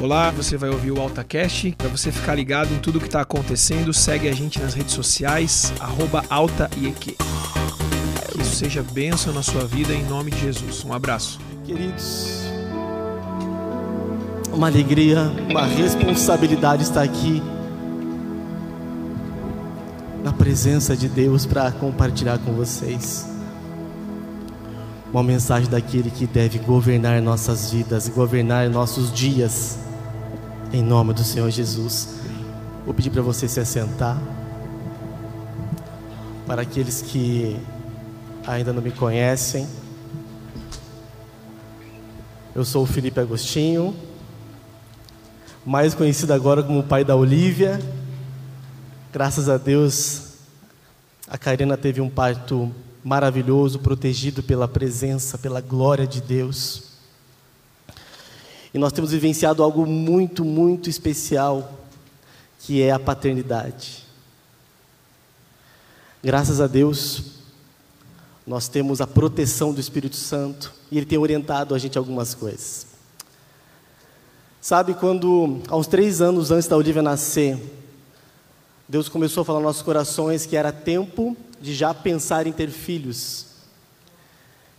Olá, você vai ouvir o AltaCast. Para você ficar ligado em tudo que está acontecendo, segue a gente nas redes sociais, AltaIEQ. Que isso seja bênção na sua vida em nome de Jesus. Um abraço. Queridos, uma alegria, uma responsabilidade estar aqui na presença de Deus para compartilhar com vocês uma mensagem daquele que deve governar nossas vidas, governar nossos dias, em nome do Senhor Jesus. Vou pedir para você se assentar. Para aqueles que ainda não me conhecem, eu sou o Felipe Agostinho, mais conhecido agora como pai da Olivia. Graças a Deus, a Karina teve um parto maravilhoso, protegido pela presença, pela glória de Deus. E nós temos vivenciado algo muito, muito especial, que é a paternidade. Graças a Deus, nós temos a proteção do Espírito Santo e Ele tem orientado a gente algumas coisas. Sabe, quando, uns três anos antes da Olivia nascer, Deus começou a falar nos nossos corações que era tempo de já pensar em ter filhos.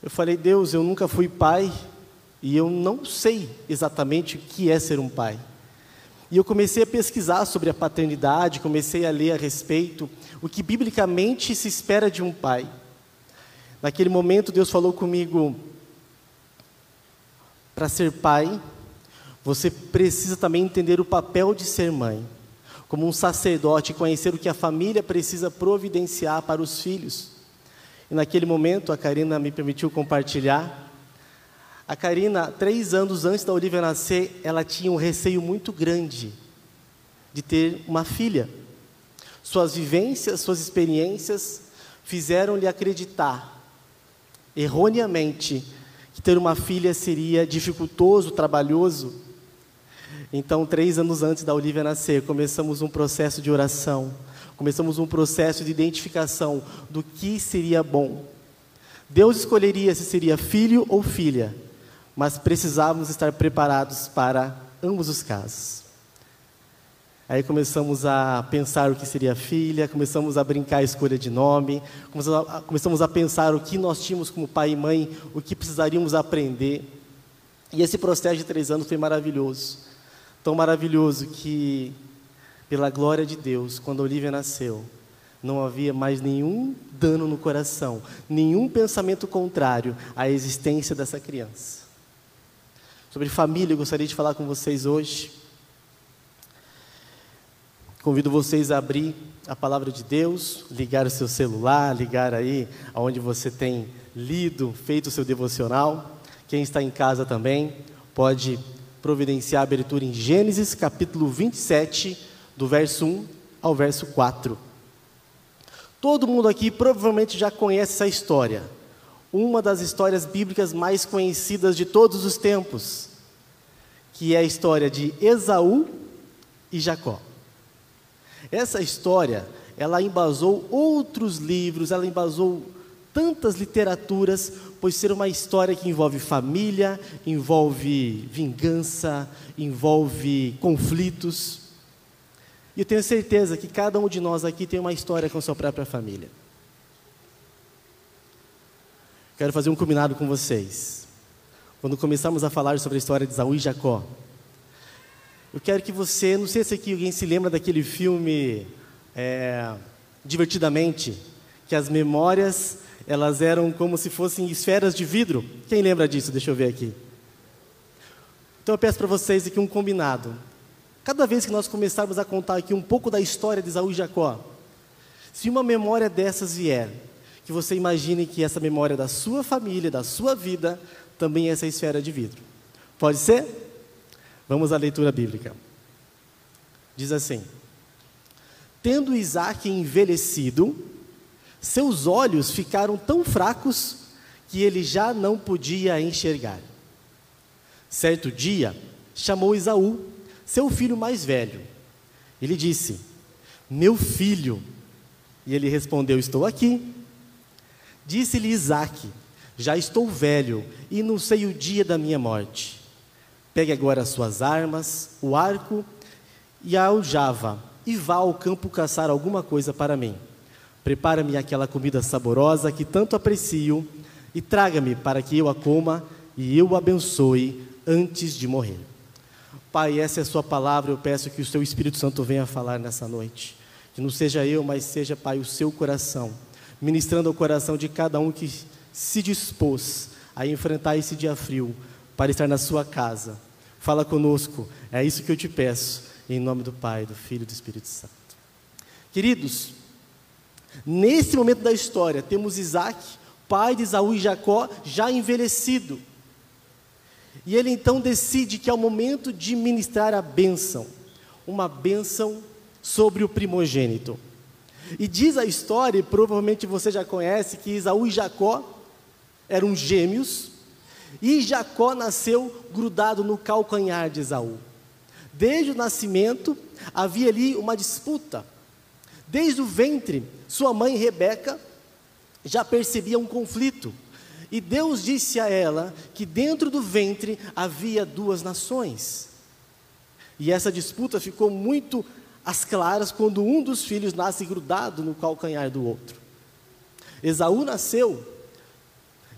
Eu falei, Deus, eu nunca fui pai e eu não sei exatamente o que é ser um pai. E eu comecei a pesquisar sobre a paternidade, comecei a ler a respeito, o que biblicamente se espera de um pai. Naquele momento, Deus falou comigo: para ser pai, você precisa também entender o papel de ser mãe como um sacerdote, conhecer o que a família precisa providenciar para os filhos. E naquele momento, a Karina me permitiu compartilhar. A Karina, três anos antes da Olivia nascer, ela tinha um receio muito grande de ter uma filha. Suas vivências, suas experiências fizeram-lhe acreditar, erroneamente, que ter uma filha seria dificultoso, trabalhoso, então, três anos antes da Olivia nascer, começamos um processo de oração, começamos um processo de identificação do que seria bom. Deus escolheria se seria filho ou filha, mas precisávamos estar preparados para ambos os casos. Aí começamos a pensar o que seria filha, começamos a brincar a escolha de nome, começamos a, pensar o que nós tínhamos como pai e mãe, o que precisaríamos aprender. E esse processo de três anos foi maravilhoso tão maravilhoso que, pela glória de Deus, quando Olivia nasceu, não havia mais nenhum dano no coração, nenhum pensamento contrário à existência dessa criança. Sobre família, eu gostaria de falar com vocês hoje. Convido vocês a abrir a palavra de Deus, ligar o seu celular, ligar aí aonde você tem lido, feito o seu devocional. Quem está em casa também pode providenciar a abertura em Gênesis capítulo 27, do verso 1 ao verso 4. Todo mundo aqui provavelmente já conhece essa história. Uma das histórias bíblicas mais conhecidas de todos os tempos, que é a história de Esaú e Jacó. Essa história, ela embasou outros livros, ela embasou tantas literaturas, pois ser uma história que envolve família, envolve vingança, envolve conflitos. E eu tenho certeza que cada um de nós aqui tem uma história com sua própria família. Quero fazer um combinado com vocês. Quando começarmos a falar sobre a história de Saul e Jacó, eu quero que você, não sei se aqui alguém se lembra daquele filme é, Divertidamente, que as memórias elas eram como se fossem esferas de vidro. Quem lembra disso? Deixa eu ver aqui. Então eu peço para vocês aqui um combinado. Cada vez que nós começarmos a contar aqui um pouco da história de Isaú e Jacó, se uma memória dessas vier, que você imagine que essa memória da sua família, da sua vida, também é essa esfera de vidro. Pode ser? Vamos à leitura bíblica. Diz assim: Tendo Isaac envelhecido, seus olhos ficaram tão fracos que ele já não podia enxergar. Certo dia, chamou Isaú, seu filho mais velho. Ele disse: Meu filho. E ele respondeu: Estou aqui. Disse-lhe Isaque: Já estou velho e não sei o dia da minha morte. Pegue agora as suas armas, o arco e a aljava, e vá ao campo caçar alguma coisa para mim. Prepara-me aquela comida saborosa que tanto aprecio e traga-me para que eu a coma e eu o abençoe antes de morrer. Pai, essa é a Sua palavra, eu peço que o Seu Espírito Santo venha falar nessa noite. Que não seja eu, mas seja, Pai, o seu coração, ministrando ao coração de cada um que se dispôs a enfrentar esse dia frio para estar na sua casa. Fala conosco, é isso que eu te peço, em nome do Pai, do Filho e do Espírito Santo. Queridos, nesse momento da história, temos Isaac, pai de Isaú e Jacó, já envelhecido. E ele então decide que é o momento de ministrar a bênção, uma bênção sobre o primogênito. E diz a história, e provavelmente você já conhece, que Isaú e Jacó eram gêmeos, e Jacó nasceu grudado no calcanhar de Esaú. Desde o nascimento havia ali uma disputa. Desde o ventre, sua mãe Rebeca já percebia um conflito. E Deus disse a ela que dentro do ventre havia duas nações. E essa disputa ficou muito às claras quando um dos filhos nasce grudado no calcanhar do outro. Esaú nasceu,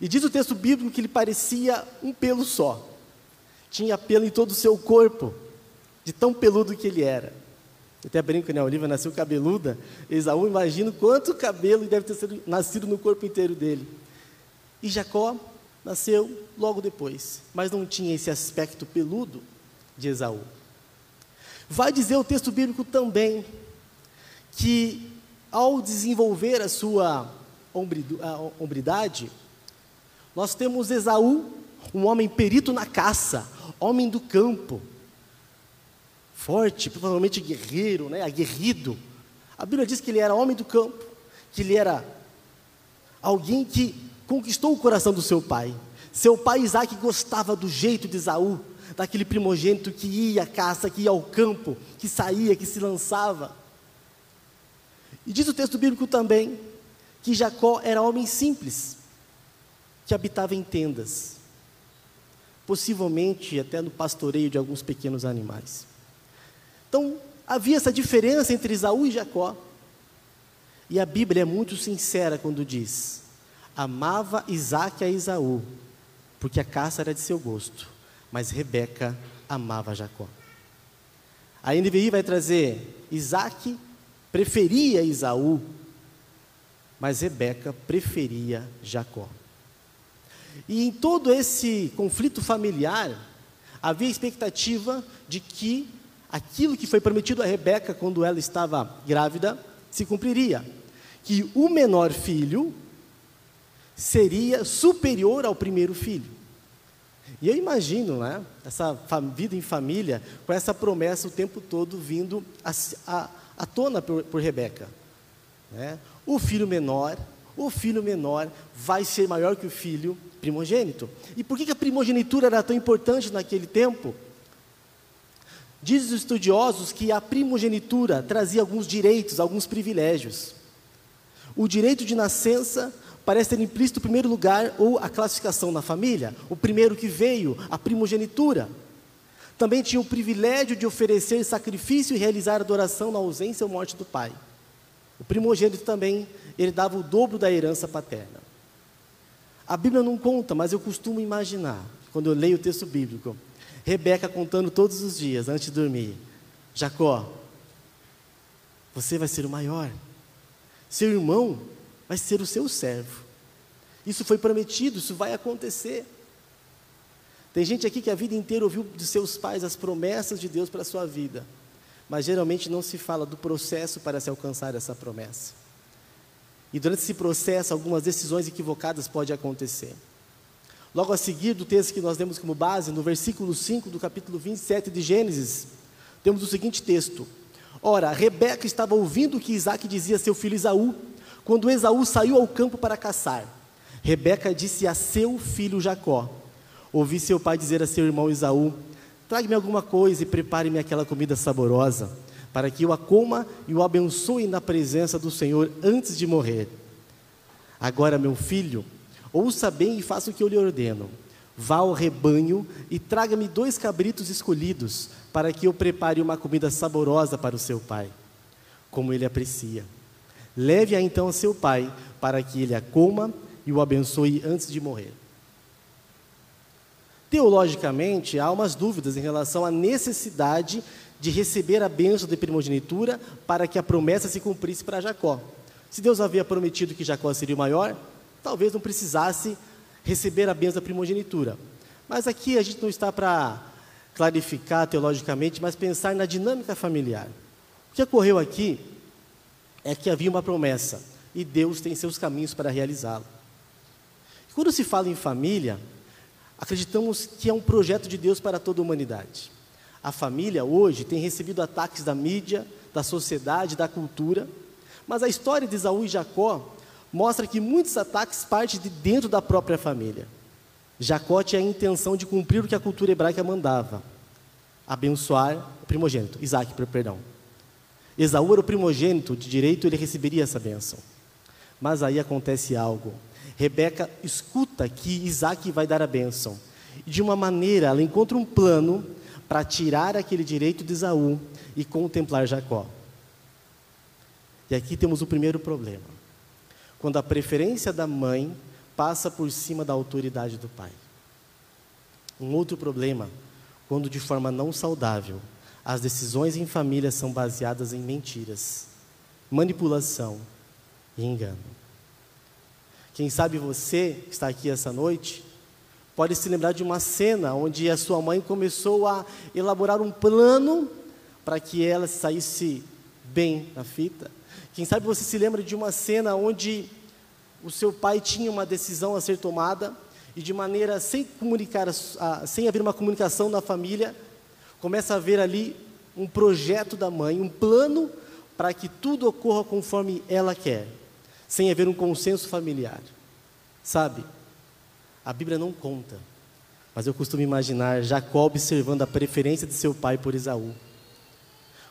e diz o texto bíblico que ele parecia um pelo só. Tinha pelo em todo o seu corpo, de tão peludo que ele era. Eu até brinco, né? A Olivia nasceu cabeluda. Esaú, imagino quanto cabelo deve ter sido, nascido no corpo inteiro dele. E Jacó nasceu logo depois, mas não tinha esse aspecto peludo de Esaú. Vai dizer o texto bíblico também que ao desenvolver a sua hombridade, nós temos Esaú, um homem perito na caça, homem do campo, forte, provavelmente guerreiro, né, aguerrido. A Bíblia diz que ele era homem do campo, que ele era alguém que conquistou o coração do seu pai. Seu pai Isaac gostava do jeito de Esaú, daquele primogênito que ia à caça, que ia ao campo, que saía, que se lançava. E diz o texto bíblico também que Jacó era homem simples, que habitava em tendas, possivelmente até no pastoreio de alguns pequenos animais. Então, havia essa diferença entre Esaú e Jacó. E a Bíblia é muito sincera quando diz: amava Isaac a Isaú, porque a caça era de seu gosto, mas Rebeca amava Jacó. A NVI vai trazer: Isaac preferia Isaú, mas Rebeca preferia Jacó. E em todo esse conflito familiar, havia expectativa de que aquilo que foi prometido a Rebeca quando ela estava grávida se cumpriria. Que o menor filho seria superior ao primeiro filho. E eu imagino, né, essa vida em família, com essa promessa o tempo todo vindo à tona por, por Rebeca. Né? O filho menor, o filho menor vai ser maior que o filho primogênito. E por que, que a primogenitura era tão importante naquele tempo? Dizem os estudiosos que a primogenitura trazia alguns direitos, alguns privilégios. O direito de nascença parece ter implícito o primeiro lugar ou a classificação na família, o primeiro que veio, a primogenitura. Também tinha o privilégio de oferecer sacrifício e realizar adoração na ausência ou morte do pai. O primogênito também, ele dava o dobro da herança paterna. A Bíblia não conta, mas eu costumo imaginar, quando eu leio o texto bíblico, Rebeca contando todos os dias, antes de dormir: Jacó, você vai ser o maior. Seu irmão vai ser o seu servo. Isso foi prometido, isso vai acontecer. Tem gente aqui que a vida inteira ouviu dos seus pais as promessas de Deus para a sua vida, mas geralmente não se fala do processo para se alcançar essa promessa. E durante esse processo, algumas decisões equivocadas podem acontecer. Logo a seguir do texto que nós temos como base, no versículo 5 do capítulo 27 de Gênesis, temos o seguinte texto: Ora, Rebeca estava ouvindo o que Isaac dizia a seu filho Isaú, quando Esaú saiu ao campo para caçar, Rebeca disse a seu filho Jacó: Ouvi seu pai dizer a seu irmão Esaú: Traga-me alguma coisa e prepare-me aquela comida saborosa, para que eu a coma e o abençoe na presença do Senhor antes de morrer. Agora, meu filho, ouça bem e faça o que eu lhe ordeno. Vá ao rebanho e traga-me dois cabritos escolhidos, para que eu prepare uma comida saborosa para o seu pai, como ele aprecia. Leve-a então a seu pai, para que ele a coma e o abençoe antes de morrer. Teologicamente, há umas dúvidas em relação à necessidade de receber a bênção de primogenitura para que a promessa se cumprisse para Jacó. Se Deus havia prometido que Jacó seria o maior, talvez não precisasse receber a bênção da primogenitura. Mas aqui a gente não está para clarificar teologicamente, mas pensar na dinâmica familiar. O que ocorreu aqui é que havia uma promessa e Deus tem seus caminhos para realizá-la. Quando se fala em família, acreditamos que é um projeto de Deus para toda a humanidade. A família hoje tem recebido ataques da mídia, da sociedade, da cultura, mas a história de Esaú e Jacó mostra que muitos ataques partem de dentro da própria família. Jacó tinha a intenção de cumprir o que a cultura hebraica mandava, abençoar o primogênito, Isaac, perdão. Esaú era o primogênito, de direito ele receberia essa bênção. Mas aí acontece algo. Rebeca escuta que Isaac vai dar a bênção. E de uma maneira, ela encontra um plano para tirar aquele direito de Esaú e contemplar Jacó. E aqui temos o primeiro problema. Quando a preferência da mãe passa por cima da autoridade do pai. Um outro problema, quando de forma não saudável, as decisões em família são baseadas em mentiras, manipulação e engano. Quem sabe você que está aqui essa noite pode se lembrar de uma cena onde a sua mãe começou a elaborar um plano para que ela saísse bem na fita. Quem sabe você se lembra de uma cena onde o seu pai tinha uma decisão a ser tomada e de maneira sem comunicar, sem haver uma comunicação na família, começa a haver ali um projeto da mãe, um plano para que tudo ocorra conforme ela quer, sem haver um consenso familiar. Sabe? A Bíblia não conta, mas eu costumo imaginar Jacó observando a preferência de seu pai por Esaú.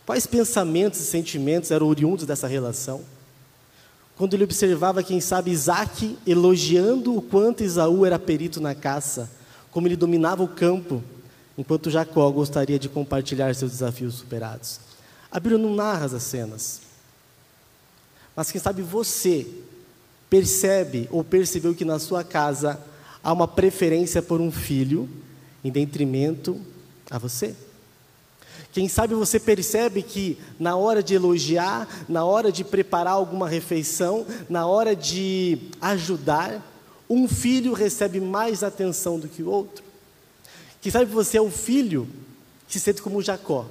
Quais pensamentos e sentimentos eram oriundos dessa relação? Quando ele observava, quem sabe, Isaac elogiando o quanto Esaú era perito na caça, como ele dominava o campo, enquanto Jacó gostaria de compartilhar seus desafios superados. A Bíblia não narra as cenas. Mas quem sabe você percebe ou percebeu que na sua casa há uma preferência por um filho em detrimento a você. Quem sabe você percebe que na hora de elogiar, na hora de preparar alguma refeição, na hora de ajudar, um filho recebe mais atenção do que o outro. Quem sabe você é o filho que se sente como Jacó.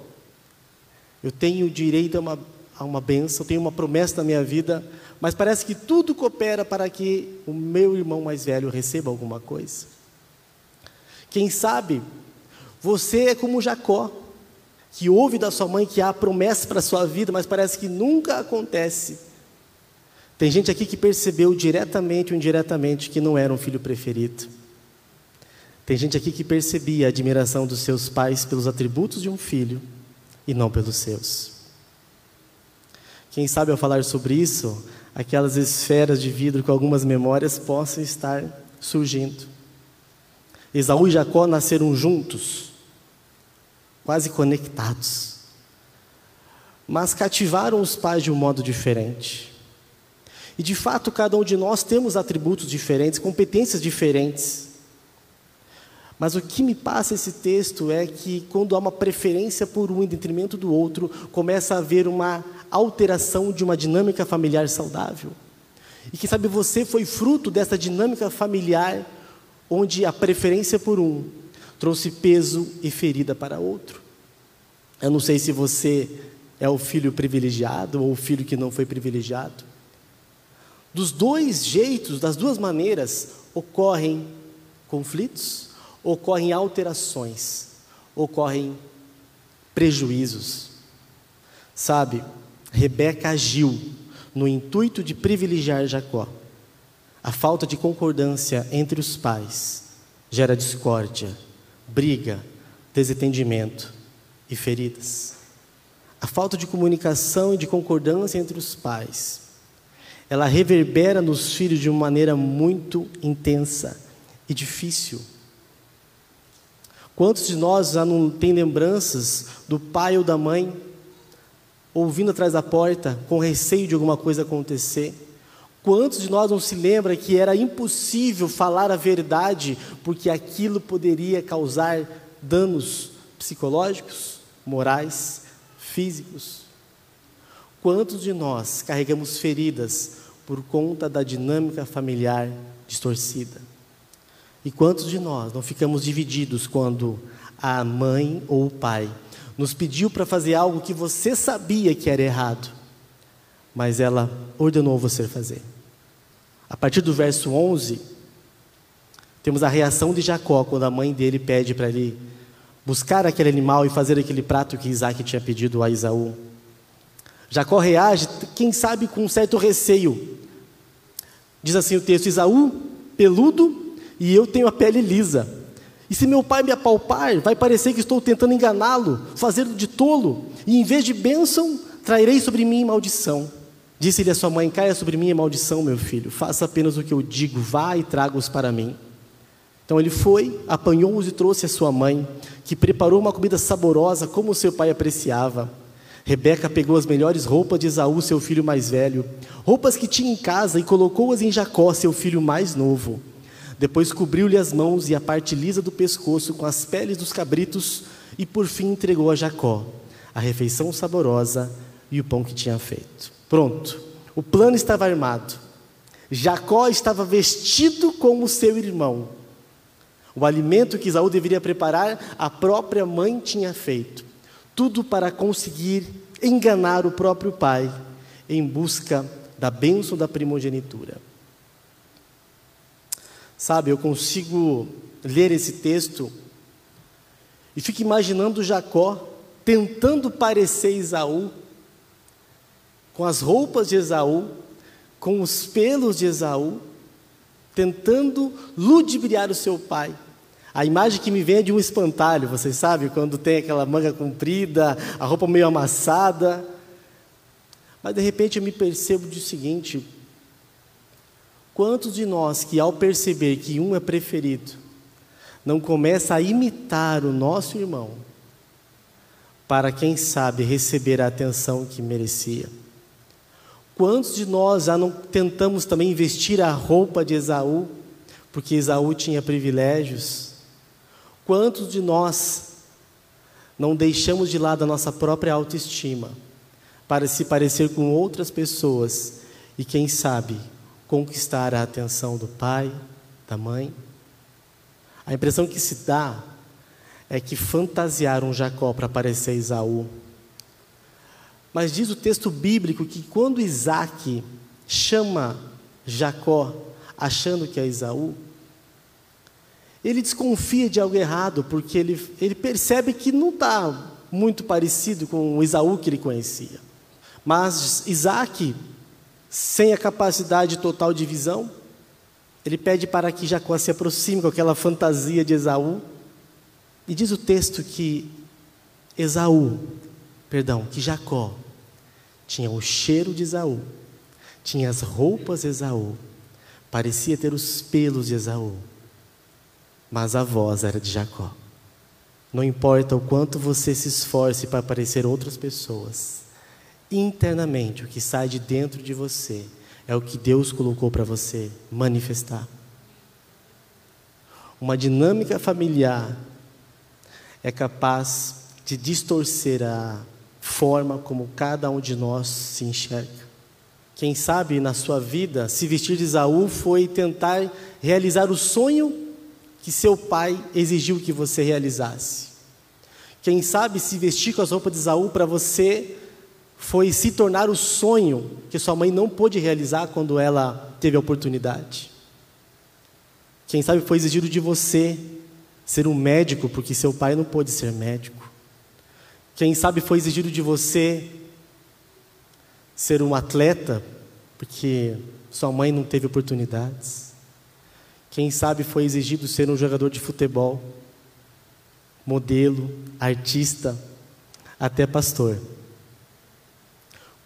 Eu tenho direito a uma, a uma bênção, tenho uma promessa na minha vida, mas parece que tudo coopera para que o meu irmão mais velho receba alguma coisa. Quem sabe você é como Jacó, que ouve da sua mãe que há promessa para a sua vida, mas parece que nunca acontece. Tem gente aqui que percebeu diretamente ou indiretamente que não era um filho preferido. Tem gente aqui que percebia a admiração dos seus pais pelos atributos de um filho e não pelos seus. Quem sabe ao falar sobre isso, aquelas esferas de vidro com algumas memórias possam estar surgindo. Esaú e Jacó nasceram juntos, quase conectados, mas cativaram os pais de um modo diferente. E de fato, cada um de nós temos atributos diferentes, competências diferentes. Mas o que me passa esse texto é que quando há uma preferência por um em detrimento do outro, começa a haver uma alteração de uma dinâmica familiar saudável. E que sabe você foi fruto dessa dinâmica familiar onde a preferência por um trouxe peso e ferida para outro. Eu não sei se você é o filho privilegiado ou o filho que não foi privilegiado. Dos dois jeitos, das duas maneiras, ocorrem conflitos, ocorrem alterações, ocorrem prejuízos. Sabe, Rebeca agiu no intuito de privilegiar Jacó. A falta de concordância entre os pais gera discórdia, briga, desentendimento e feridas. A falta de comunicação e de concordância entre os pais, ela reverbera nos filhos de uma maneira muito intensa e difícil. Quantos de nós já não tem lembranças do pai ou da mãe ouvindo atrás da porta com receio de alguma coisa acontecer? Quantos de nós não se lembra que era impossível falar a verdade porque aquilo poderia causar danos psicológicos, morais, físicos? Quantos de nós carregamos feridas por conta da dinâmica familiar distorcida? E quantos de nós não ficamos divididos quando a mãe ou o pai nos pediu para fazer algo que você sabia que era errado, mas ela ordenou você fazer? A partir do verso 11, temos a reação de Jacó quando a mãe dele pede para ele buscar aquele animal e fazer aquele prato que Isaac tinha pedido a Isaú. Jacó reage, quem sabe com um certo receio. Diz assim o texto: Isaú, peludo, e eu tenho a pele lisa. E se meu pai me apalpar, vai parecer que estou tentando enganá-lo, fazendo de tolo, e em vez de bênção, trairei sobre mim maldição. Disse-lhe a sua mãe: Caia sobre mim a maldição, meu filho, faça apenas o que eu digo, vá e traga-os para mim. Então ele foi, apanhou-os e trouxe a sua mãe, que preparou uma comida saborosa, como seu pai apreciava. Rebeca pegou as melhores roupas de Esaú, seu filho mais velho, roupas que tinha em casa, e colocou-as em Jacó, seu filho mais novo. Depois cobriu-lhe as mãos e a parte lisa do pescoço com as peles dos cabritos, e por fim entregou a Jacó a refeição saborosa e o pão que tinha feito. Pronto, o plano estava armado. Jacó estava vestido como seu irmão. O alimento que Esaú deveria preparar, a própria mãe tinha feito tudo para conseguir enganar o próprio pai em busca da bênção da primogenitura. Sabe, eu consigo ler esse texto e fico imaginando Jacó tentando parecer Esaú, com as roupas de Esaú, com os pelos de Esaú, tentando ludibriar o seu pai. A imagem que me vem é de um espantalho, vocês sabem, quando tem aquela manga comprida, a roupa meio amassada. Mas de repente eu me percebo de o seguinte: quantos de nós que ao perceber que um é preferido, não começa a imitar o nosso irmão, para quem sabe receber a atenção que merecia? Quantos de nós já não tentamos também vestir a roupa de Esaú, porque Esaú tinha privilégios? Quantos de nós não deixamos de lado a nossa própria autoestima para se parecer com outras pessoas e, quem sabe, conquistar a atenção do pai, da mãe? A impressão que se dá é que fantasiaram Jacó para parecer Isaú. Mas diz o texto bíblico que quando Isaac chama Jacó achando que é Isaú, ele desconfia de algo errado, porque ele, ele percebe que não está muito parecido com o Esaú que ele conhecia. Mas Isaac, sem a capacidade total de visão, ele pede para que Jacó se aproxime com aquela fantasia de Esaú. E diz o texto que Esaú, perdão, que Jacó tinha o cheiro de Esaú, tinha as roupas de Esaú, parecia ter os pelos de Esaú mas a voz era de Jacó. Não importa o quanto você se esforce para parecer outras pessoas, internamente o que sai de dentro de você é o que Deus colocou para você manifestar. Uma dinâmica familiar é capaz de distorcer a forma como cada um de nós se enxerga. Quem sabe na sua vida, se vestir de Isaú foi tentar realizar o sonho que seu pai exigiu que você realizasse. Quem sabe se vestir com as roupas de Isaú para você foi se tornar o sonho que sua mãe não pôde realizar quando ela teve a oportunidade. Quem sabe foi exigido de você ser um médico porque seu pai não pôde ser médico. Quem sabe foi exigido de você ser um atleta porque sua mãe não teve oportunidades. Quem sabe foi exigido ser um jogador de futebol, modelo, artista, até pastor.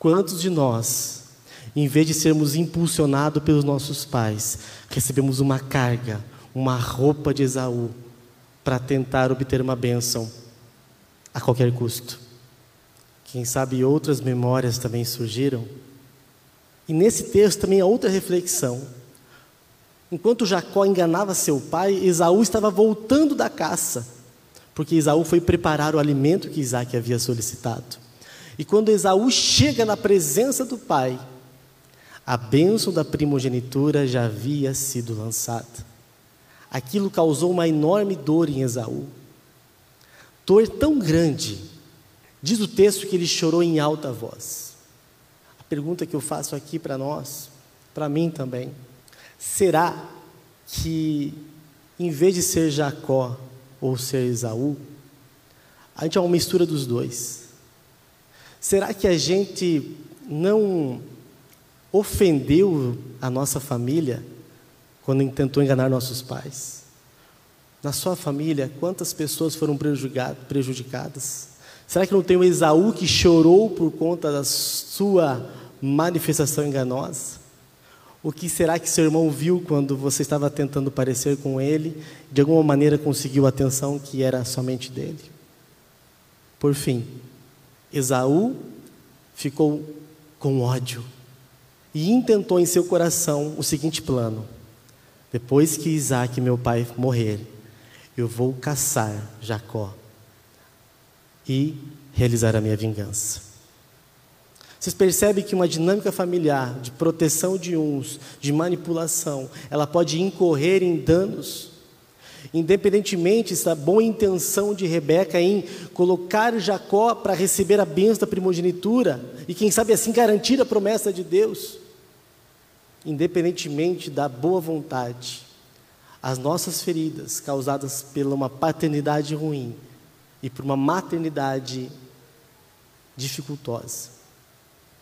Quantos de nós, em vez de sermos impulsionados pelos nossos pais, recebemos uma carga, uma roupa de Esaú, para tentar obter uma bênção a qualquer custo. Quem sabe outras memórias também surgiram. E nesse texto também há outra reflexão. Enquanto Jacó enganava seu pai, Esaú estava voltando da caça, porque Esaú foi preparar o alimento que Isaac havia solicitado. E quando Esaú chega na presença do pai, a bênção da primogenitura já havia sido lançada. Aquilo causou uma enorme dor em Esaú. Dor tão grande, diz o texto que ele chorou em alta voz. A pergunta que eu faço aqui para nós, para mim também, será que em vez de ser Jacó ou ser Esaú, a gente é uma mistura dos dois? Será que a gente não ofendeu a nossa família quando tentou enganar nossos pais? Na sua família, quantas pessoas foram prejudicadas? Será que não tem um Esaú que chorou por conta da sua manifestação enganosa? O que será que seu irmão viu quando você estava tentando parecer com ele? De alguma maneira conseguiu a atenção que era somente dele? Por fim, Esaú ficou com ódio e intentou em seu coração o seguinte plano: depois que Isaac, meu pai, morrer, eu vou caçar Jacó e realizar a minha vingança. Vocês percebem que uma dinâmica familiar de proteção de uns, de manipulação, ela pode incorrer em danos? Independentemente da boa intenção de Rebeca em colocar Jacó para receber a bênção da primogenitura e, quem sabe assim, garantir a promessa de Deus, independentemente da boa vontade, as nossas feridas causadas pela uma paternidade ruim e por uma maternidade dificultosa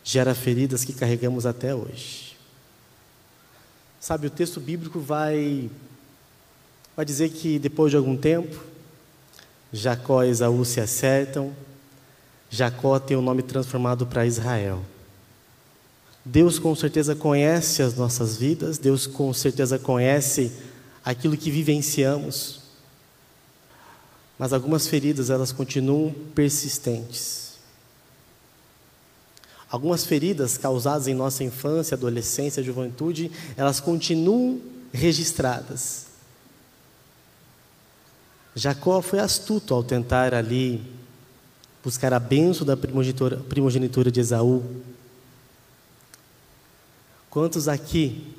gera feridas que carregamos até hoje. Sabe, o texto bíblico vai vai dizer que depois de algum tempo, Jacó e Esaú se acertam, Jacó tem o nome transformado para Israel. Deus com certeza conhece as nossas vidas, Deus com certeza conhece aquilo que vivenciamos. Mas algumas feridas elas continuam persistentes. Algumas feridas causadas em nossa infância, adolescência, juventude, elas continuam registradas. Jacó foi astuto ao tentar ali buscar a benção da primogenitura, de Esaú. Quantos aqui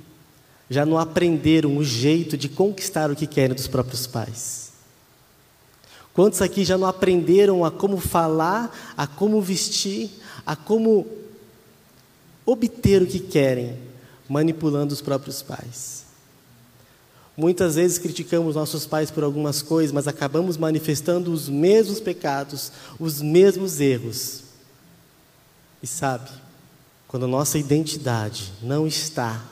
já não aprenderam o jeito de conquistar o que querem dos próprios pais? Quantos aqui já não aprenderam a como falar, a como vestir, a como obter o que querem, manipulando os próprios pais? Muitas vezes criticamos nossos pais por algumas coisas, mas acabamos manifestando os mesmos pecados, os mesmos erros. E sabe, quando nossa identidade não está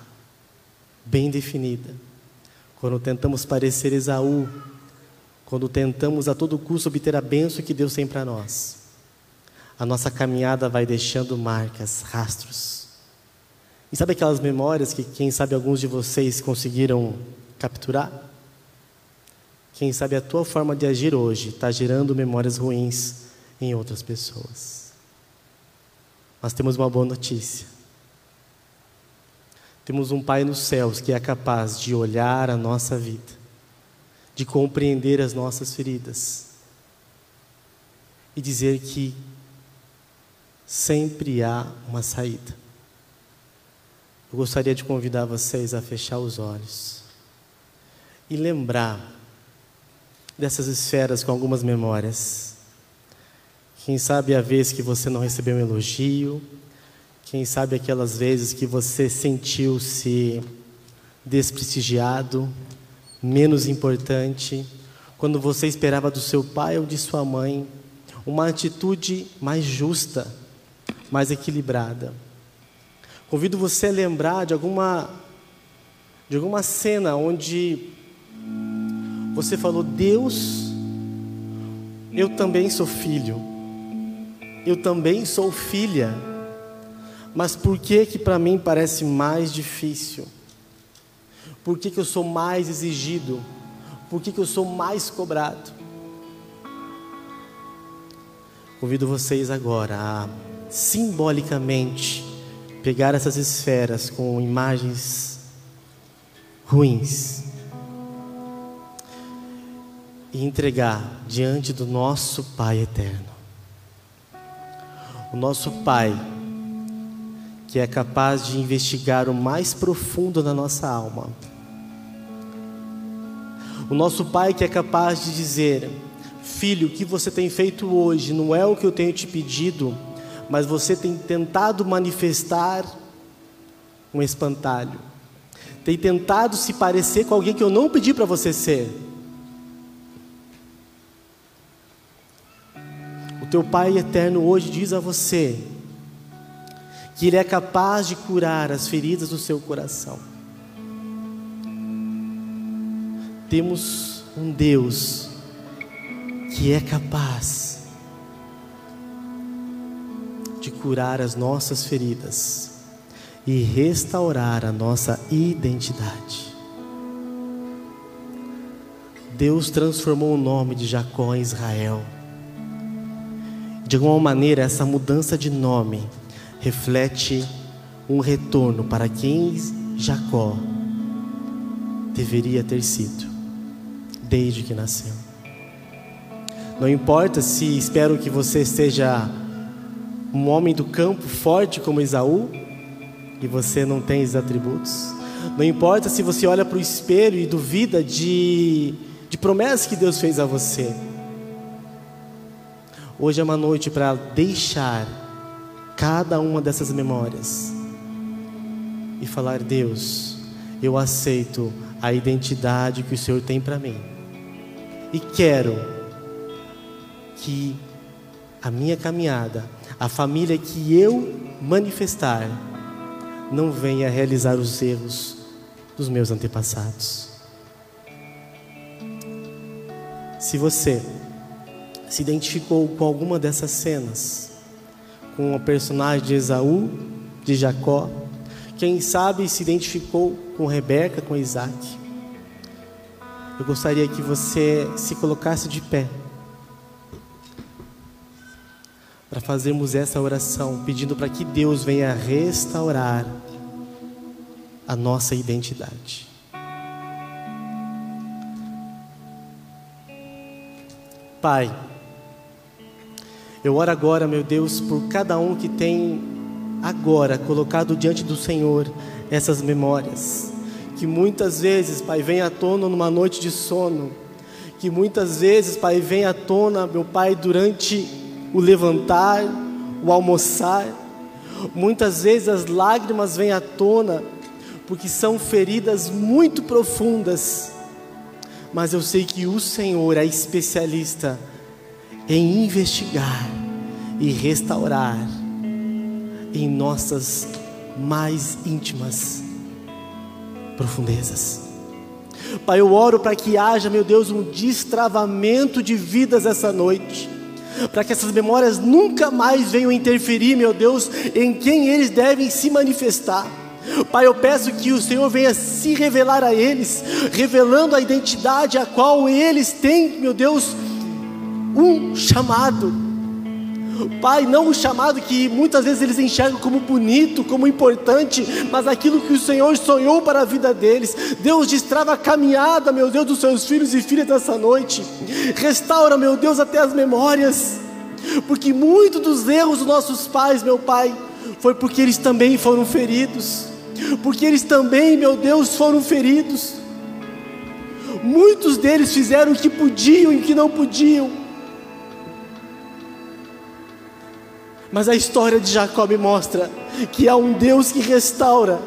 bem definida, quando tentamos parecer Esaú, quando tentamos a todo custo obter a benção que Deus tem para nós, a nossa caminhada vai deixando marcas, rastros. E sabe aquelas memórias que, quem sabe, alguns de vocês conseguiram capturar? Quem sabe a tua forma de agir hoje está gerando memórias ruins em outras pessoas. Mas temos uma boa notícia. Temos um Pai nos céus que é capaz de olhar a nossa vida, de compreender as nossas feridas e dizer que sempre há uma saída. Eu gostaria de convidar vocês a fechar os olhos e lembrar dessas esferas com algumas memórias. Quem sabe a vez que você não recebeu um elogio, quem sabe aquelas vezes que você sentiu-se desprestigiado, menos importante, quando você esperava do seu pai ou de sua mãe uma atitude mais justa, mais equilibrada. Convido você a lembrar de alguma de alguma cena onde você falou, Deus, eu também sou filho, eu também sou filha, mas por que que para mim parece mais difícil? Por que, que eu sou mais exigido? Por que, que eu sou mais cobrado? Convido vocês agora a simbolicamente pegar essas esferas com imagens ruins e entregar diante do nosso Pai eterno. O nosso Pai, que é capaz de investigar o mais profundo da nossa alma. O nosso Pai, que é capaz de dizer: Filho, o que você tem feito hoje não é o que eu tenho te pedido mas você tem tentado manifestar um espantalho, tem tentado se parecer com alguém que eu não pedi para você ser. Teu Pai eterno hoje diz a você que Ele é capaz de curar as feridas do seu coração. Temos um Deus que é capaz de curar as nossas feridas e restaurar a nossa identidade. Deus transformou o nome de Jacó em Israel. De alguma maneira, essa mudança de nome reflete um retorno para quem Jacó deveria ter sido, desde que nasceu. Não importa se espero que você esteja um homem do campo forte como Esaú e você não tem esses atributos. Não importa se você olha para o espelho e duvida de, de promessas que Deus fez a você. Hoje é uma noite para deixar cada uma dessas memórias e falar: Deus, eu aceito a identidade que o Senhor tem para mim e quero que a minha caminhada, a família que eu manifestar, não venha realizar os erros dos meus antepassados. Se você se identificou com alguma dessas cenas, com o personagem de Esaú, de Jacó, quem sabe se identificou com Rebeca, com Isaac, eu gostaria que você se colocasse de pé. para fazermos essa oração, pedindo para que Deus venha restaurar a nossa identidade. Pai, eu oro agora, meu Deus, por cada um que tem agora colocado diante do Senhor essas memórias, que muitas vezes, Pai, vem à tona numa noite de sono, que muitas vezes, Pai, vem à tona, meu Pai, durante o levantar, o almoçar. Muitas vezes as lágrimas vêm à tona, porque são feridas muito profundas. Mas eu sei que o Senhor é especialista em investigar e restaurar em nossas mais íntimas profundezas. Pai, eu oro para que haja, meu Deus, um destravamento de vidas essa noite para que essas memórias nunca mais venham interferir, meu Deus, em quem eles devem se manifestar. Pai, eu peço que o Senhor venha se revelar a eles, revelando a identidade a qual eles têm, meu Deus, um chamado. Pai, não o chamado que muitas vezes eles enxergam como bonito, como importante, mas aquilo que o Senhor sonhou para a vida deles. Deus destrava a caminhada, meu Deus, dos seus filhos e filhas nessa noite. Restaura, meu Deus, até as memórias, porque muitos dos erros dos nossos pais, meu Pai, foi porque eles também foram feridos, porque eles também, meu Deus, foram feridos. Muitos deles fizeram o que podiam e o que não podiam Mas a história de Jacó me mostra que há um Deus que restaura,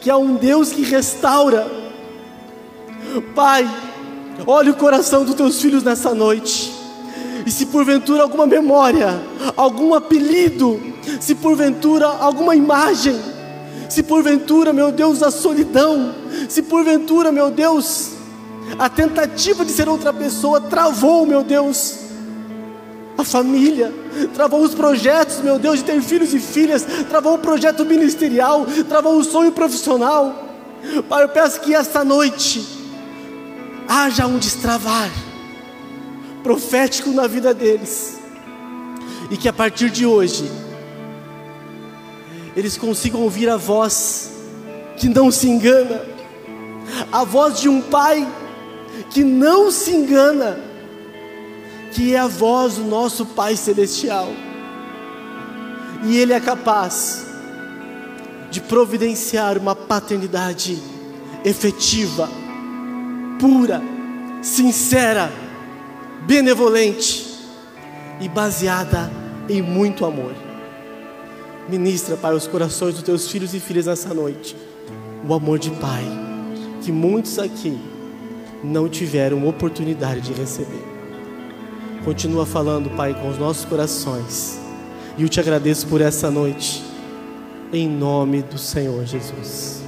que há um Deus que restaura. Pai, olha o coração dos teus filhos nessa noite. E se porventura alguma memória, algum apelido, se porventura alguma imagem, se porventura, meu Deus, a solidão, se porventura, meu Deus, a tentativa de ser outra pessoa travou, meu Deus, a família, travou os projetos, meu Deus, de ter filhos e filhas, travou o projeto ministerial, travou o sonho profissional. Pai, eu peço que esta noite haja um destravar profético na vida deles, e que a partir de hoje, eles consigam ouvir a voz que não se engana, a voz de um pai que não se engana, que é a voz do nosso Pai Celestial, e Ele é capaz de providenciar uma paternidade efetiva, pura, sincera, benevolente e baseada em muito amor. Ministra, Pai, os corações dos teus filhos e filhas nessa noite, o amor de Pai, que muitos aqui não tiveram oportunidade de receber. Continua falando, Pai, com os nossos corações, e eu te agradeço por essa noite, em nome do Senhor Jesus.